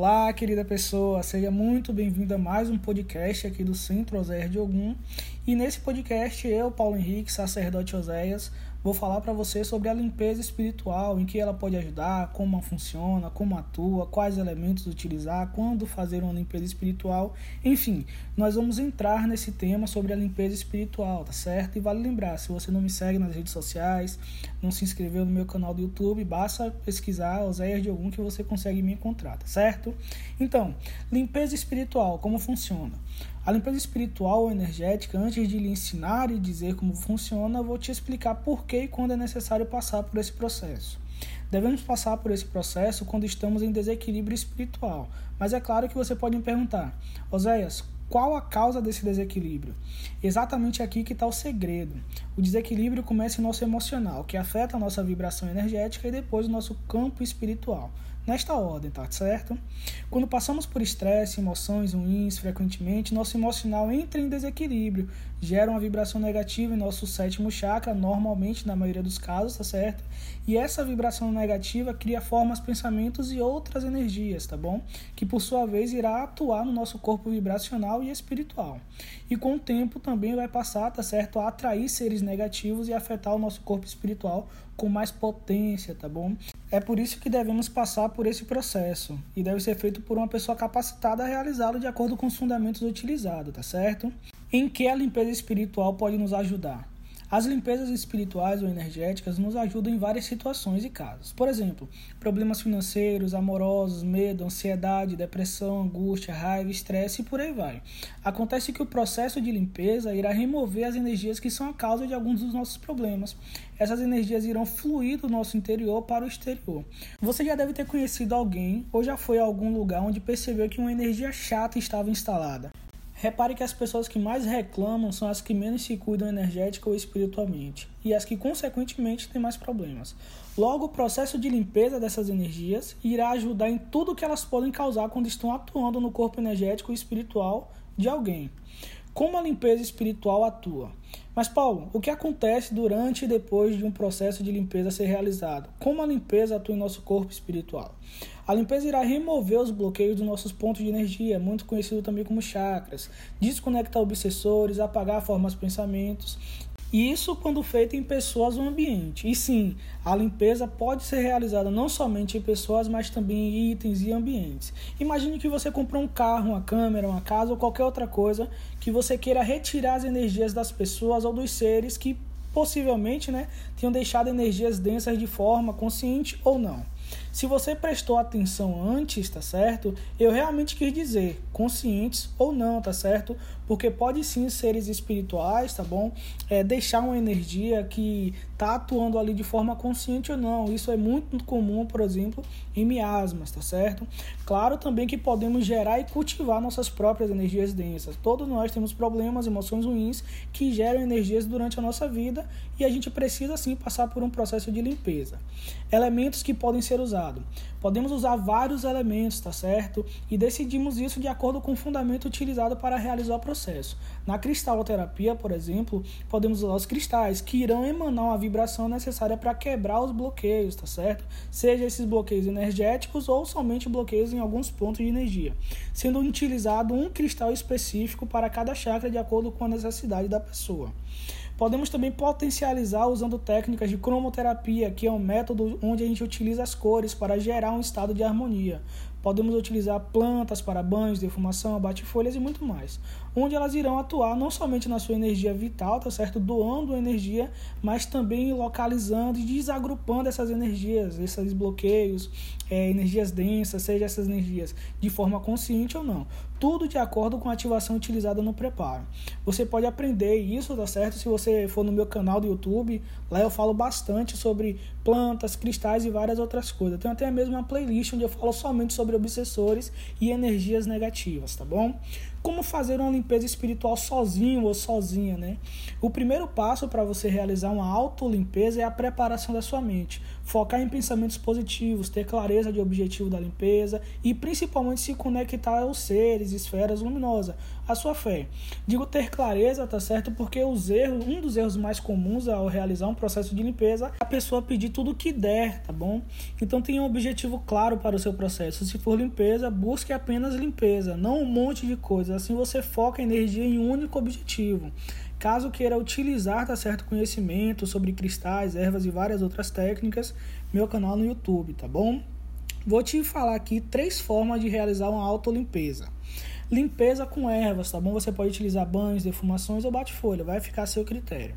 Olá, querida pessoa, seja muito bem-vindo a mais um podcast aqui do Centro Oséias de Ogum. E nesse podcast, eu, Paulo Henrique, sacerdote Oséias, Vou falar para você sobre a limpeza espiritual, em que ela pode ajudar, como funciona, como atua, quais elementos utilizar, quando fazer uma limpeza espiritual. Enfim, nós vamos entrar nesse tema sobre a limpeza espiritual, tá certo? E vale lembrar, se você não me segue nas redes sociais, não se inscreveu no meu canal do YouTube, basta pesquisar Oséias de algum que você consegue me encontrar, tá certo? Então, limpeza espiritual, como funciona? A limpeza espiritual ou energética, antes de lhe ensinar e dizer como funciona, vou te explicar por que e quando é necessário passar por esse processo. Devemos passar por esse processo quando estamos em desequilíbrio espiritual. Mas é claro que você pode me perguntar, Oséias, qual a causa desse desequilíbrio? Exatamente aqui que está o segredo. O desequilíbrio começa em nosso emocional, que afeta a nossa vibração energética e depois o nosso campo espiritual nesta ordem, tá certo? Quando passamos por estresse, emoções ruins frequentemente, nosso emocional entra em desequilíbrio, gera uma vibração negativa em nosso sétimo chakra, normalmente na maioria dos casos, tá certo? E essa vibração negativa cria formas, pensamentos e outras energias, tá bom? Que por sua vez irá atuar no nosso corpo vibracional e espiritual. E com o tempo também vai passar, tá certo, a atrair seres negativos e afetar o nosso corpo espiritual com mais potência, tá bom? É por isso que devemos passar por esse processo e deve ser feito por uma pessoa capacitada a realizá-lo de acordo com os fundamentos utilizados, tá certo? Em que a limpeza espiritual pode nos ajudar? As limpezas espirituais ou energéticas nos ajudam em várias situações e casos. Por exemplo, problemas financeiros, amorosos, medo, ansiedade, depressão, angústia, raiva, estresse e por aí vai. Acontece que o processo de limpeza irá remover as energias que são a causa de alguns dos nossos problemas. Essas energias irão fluir do nosso interior para o exterior. Você já deve ter conhecido alguém ou já foi a algum lugar onde percebeu que uma energia chata estava instalada. Repare que as pessoas que mais reclamam são as que menos se cuidam energética ou espiritualmente, e as que, consequentemente, têm mais problemas. Logo, o processo de limpeza dessas energias irá ajudar em tudo que elas podem causar quando estão atuando no corpo energético e espiritual de alguém. Como a limpeza espiritual atua? Mas, Paulo, o que acontece durante e depois de um processo de limpeza ser realizado? Como a limpeza atua em nosso corpo espiritual? A limpeza irá remover os bloqueios dos nossos pontos de energia, muito conhecido também como chakras, desconectar obsessores, apagar formas de pensamentos isso quando feito em pessoas ou ambiente. E sim, a limpeza pode ser realizada não somente em pessoas, mas também em itens e ambientes. Imagine que você comprou um carro, uma câmera, uma casa ou qualquer outra coisa que você queira retirar as energias das pessoas ou dos seres que possivelmente né, tenham deixado energias densas de forma consciente ou não. Se você prestou atenção antes, tá certo? Eu realmente quis dizer, conscientes ou não, tá certo? Porque pode sim seres espirituais, tá bom? É, deixar uma energia que tá atuando ali de forma consciente ou não. Isso é muito comum, por exemplo, em miasmas, tá certo? Claro também que podemos gerar e cultivar nossas próprias energias densas. Todos nós temos problemas, emoções ruins que geram energias durante a nossa vida e a gente precisa sim passar por um processo de limpeza. Elementos que podem ser usados. Podemos usar vários elementos, tá certo? E decidimos isso de acordo com o fundamento utilizado para realizar o processo. Na cristaloterapia, por exemplo, podemos usar os cristais, que irão emanar uma vibração necessária para quebrar os bloqueios, tá certo? Seja esses bloqueios energéticos ou somente bloqueios em alguns pontos de energia, sendo utilizado um cristal específico para cada chakra de acordo com a necessidade da pessoa. Podemos também potencializar usando técnicas de cromoterapia, que é um método onde a gente utiliza as cores para gerar um estado de harmonia. Podemos utilizar plantas para banhos, defumação, bate-folhas e muito mais, onde elas irão atuar não somente na sua energia vital, tá certo, doando energia, mas também localizando e desagrupando essas energias, esses bloqueios, é, energias densas, seja essas energias de forma consciente ou não. Tudo de acordo com a ativação utilizada no preparo. Você pode aprender isso, tá certo? Se você for no meu canal do YouTube, lá eu falo bastante sobre plantas, cristais e várias outras coisas. Tem até mesmo uma playlist onde eu falo somente sobre obsessores e energias negativas, tá bom? Como fazer uma limpeza espiritual sozinho ou sozinha, né? O primeiro passo para você realizar uma auto-limpeza é a preparação da sua mente. Focar em pensamentos positivos, ter clareza de objetivo da limpeza e principalmente se conectar aos seres, esferas luminosas, a sua fé. Digo ter clareza, tá certo? Porque os erros, um dos erros mais comuns ao realizar um processo de limpeza é a pessoa pedir tudo o que der, tá bom? Então tenha um objetivo claro para o seu processo. Se por limpeza, busque apenas limpeza, não um monte de coisas. Assim você foca a energia em um único objetivo. Caso queira utilizar tá certo conhecimento sobre cristais, ervas e várias outras técnicas, meu canal no YouTube, tá bom? Vou te falar aqui três formas de realizar uma autolimpeza. Limpeza com ervas, tá bom? Você pode utilizar banhos, defumações ou bate-folha, vai ficar a seu critério.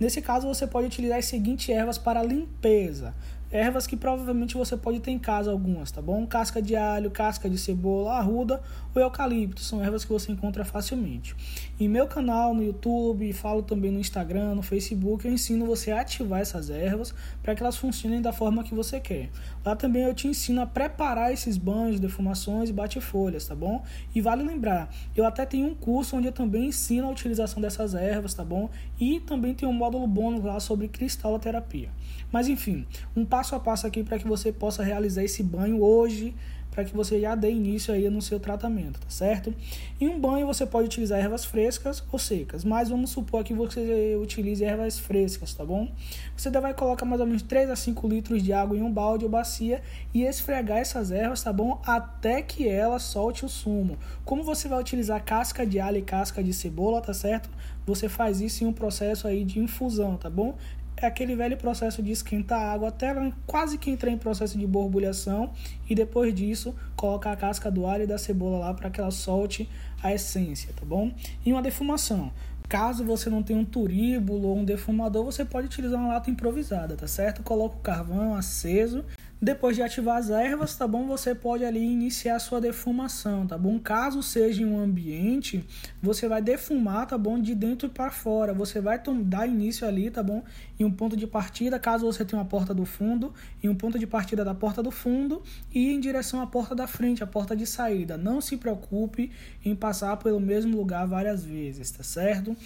Nesse caso, você pode utilizar as seguintes ervas para limpeza ervas que provavelmente você pode ter em casa algumas, tá bom? Casca de alho, casca de cebola, arruda ou eucalipto, são ervas que você encontra facilmente. Em meu canal no YouTube, falo também no Instagram, no Facebook, eu ensino você a ativar essas ervas para que elas funcionem da forma que você quer. Lá também eu te ensino a preparar esses banhos, defumações e bate-folhas, tá bom? E vale lembrar, eu até tenho um curso onde eu também ensino a utilização dessas ervas, tá bom? E também tem um módulo bônus lá sobre cristaloterapia. Mas enfim, um passo a passo aqui para que você possa realizar esse banho hoje, para que você já dê início aí no seu tratamento, tá certo? Em um banho você pode utilizar ervas frescas ou secas, mas vamos supor que você utilize ervas frescas, tá bom? Você vai colocar mais ou menos 3 a 5 litros de água em um balde ou bacia e esfregar essas ervas, tá bom? Até que ela solte o sumo. Como você vai utilizar casca de alho e casca de cebola, tá certo? Você faz isso em um processo aí de infusão, tá bom? É aquele velho processo de esquentar a água até quase que entrar em processo de borbulhação e depois disso colocar a casca do alho e da cebola lá para que ela solte a essência, tá bom? E uma defumação. Caso você não tenha um turíbulo ou um defumador, você pode utilizar uma lata improvisada, tá certo? Coloca o carvão aceso depois de ativar as ervas, tá bom? Você pode ali iniciar a sua defumação, tá bom? Caso seja em um ambiente, você vai defumar, tá bom? De dentro para fora. Você vai dar início ali, tá bom? Em um ponto de partida, caso você tenha uma porta do fundo, em um ponto de partida da porta do fundo e em direção à porta da frente, a porta de saída. Não se preocupe em passar pelo mesmo lugar várias vezes, tá certo?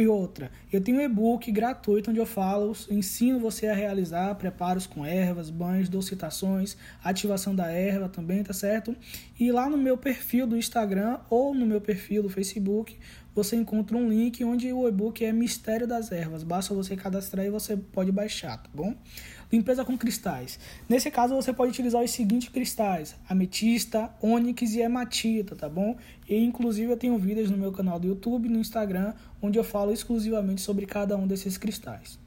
E outra, eu tenho um e-book gratuito onde eu falo, ensino você a realizar preparos com ervas, banhos, docitações, ativação da erva também, tá certo? E lá no meu perfil do Instagram ou no meu perfil do Facebook, você encontra um link onde o e-book é Mistério das Ervas. Basta você cadastrar e você pode baixar, tá bom? Limpeza com cristais. Nesse caso, você pode utilizar os seguintes cristais: ametista, ônix e hematita, tá bom? E inclusive eu tenho vídeos no meu canal do YouTube e no Instagram onde eu falo exclusivamente sobre cada um desses cristais.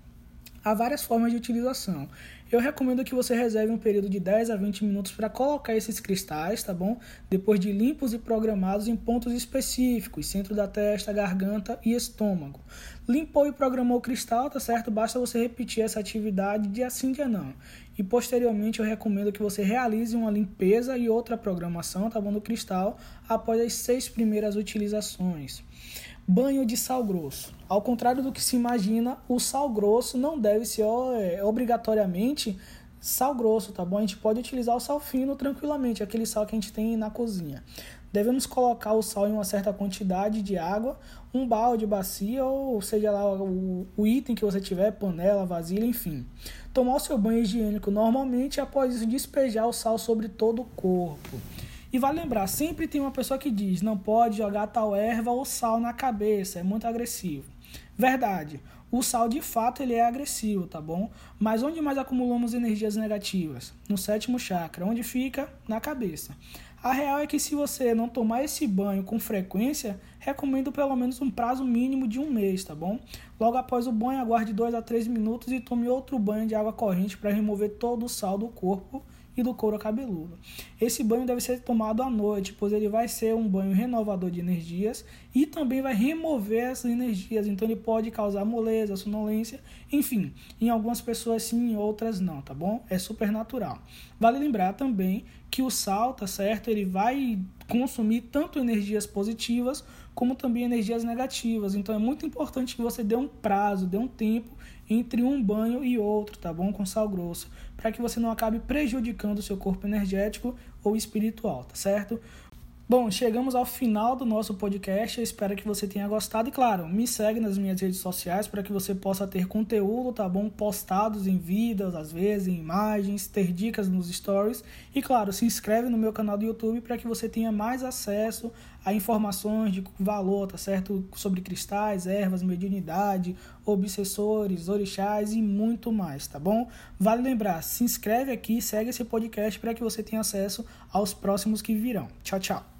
Há várias formas de utilização. Eu recomendo que você reserve um período de 10 a 20 minutos para colocar esses cristais, tá bom? Depois de limpos e programados em pontos específicos, centro da testa, garganta e estômago. Limpou e programou o cristal, tá certo? Basta você repetir essa atividade de assim dia não. E posteriormente eu recomendo que você realize uma limpeza e outra programação, tá bom? Do cristal após as seis primeiras utilizações. Banho de sal grosso. Ao contrário do que se imagina, o sal grosso não deve ser é, obrigatoriamente sal grosso, tá bom? A gente pode utilizar o sal fino tranquilamente, aquele sal que a gente tem na cozinha. Devemos colocar o sal em uma certa quantidade de água, um balde, bacia ou seja lá o, o item que você tiver, panela, vasilha, enfim. Tomar o seu banho higiênico normalmente após isso despejar o sal sobre todo o corpo. E vale lembrar, sempre tem uma pessoa que diz: não pode jogar tal erva ou sal na cabeça, é muito agressivo. Verdade, o sal de fato ele é agressivo, tá bom? Mas onde mais acumulamos energias negativas? No sétimo chakra, onde fica? Na cabeça. A real é que se você não tomar esse banho com frequência, recomendo pelo menos um prazo mínimo de um mês, tá bom? Logo após o banho, aguarde 2 a 3 minutos e tome outro banho de água corrente para remover todo o sal do corpo e do couro cabeludo. Esse banho deve ser tomado à noite, pois ele vai ser um banho renovador de energias e também vai remover essas energias, então ele pode causar moleza, sonolência, enfim, em algumas pessoas sim, em outras não, tá bom? É super natural. Vale lembrar também que o sal, tá certo? Ele vai consumir tanto energias positivas como também energias negativas. Então é muito importante que você dê um prazo, dê um tempo entre um banho e outro, tá bom? Com sal grosso, para que você não acabe prejudicando o seu corpo energético ou espiritual, tá certo? Bom, chegamos ao final do nosso podcast. Eu espero que você tenha gostado. E claro, me segue nas minhas redes sociais para que você possa ter conteúdo, tá bom? Postados em vídeos, às vezes em imagens, ter dicas nos stories. E claro, se inscreve no meu canal do YouTube para que você tenha mais acesso a informações de valor, tá certo? Sobre cristais, ervas, mediunidade, obsessores, orixás e muito mais, tá bom? Vale lembrar, se inscreve aqui, segue esse podcast para que você tenha acesso aos próximos que virão. Tchau, tchau.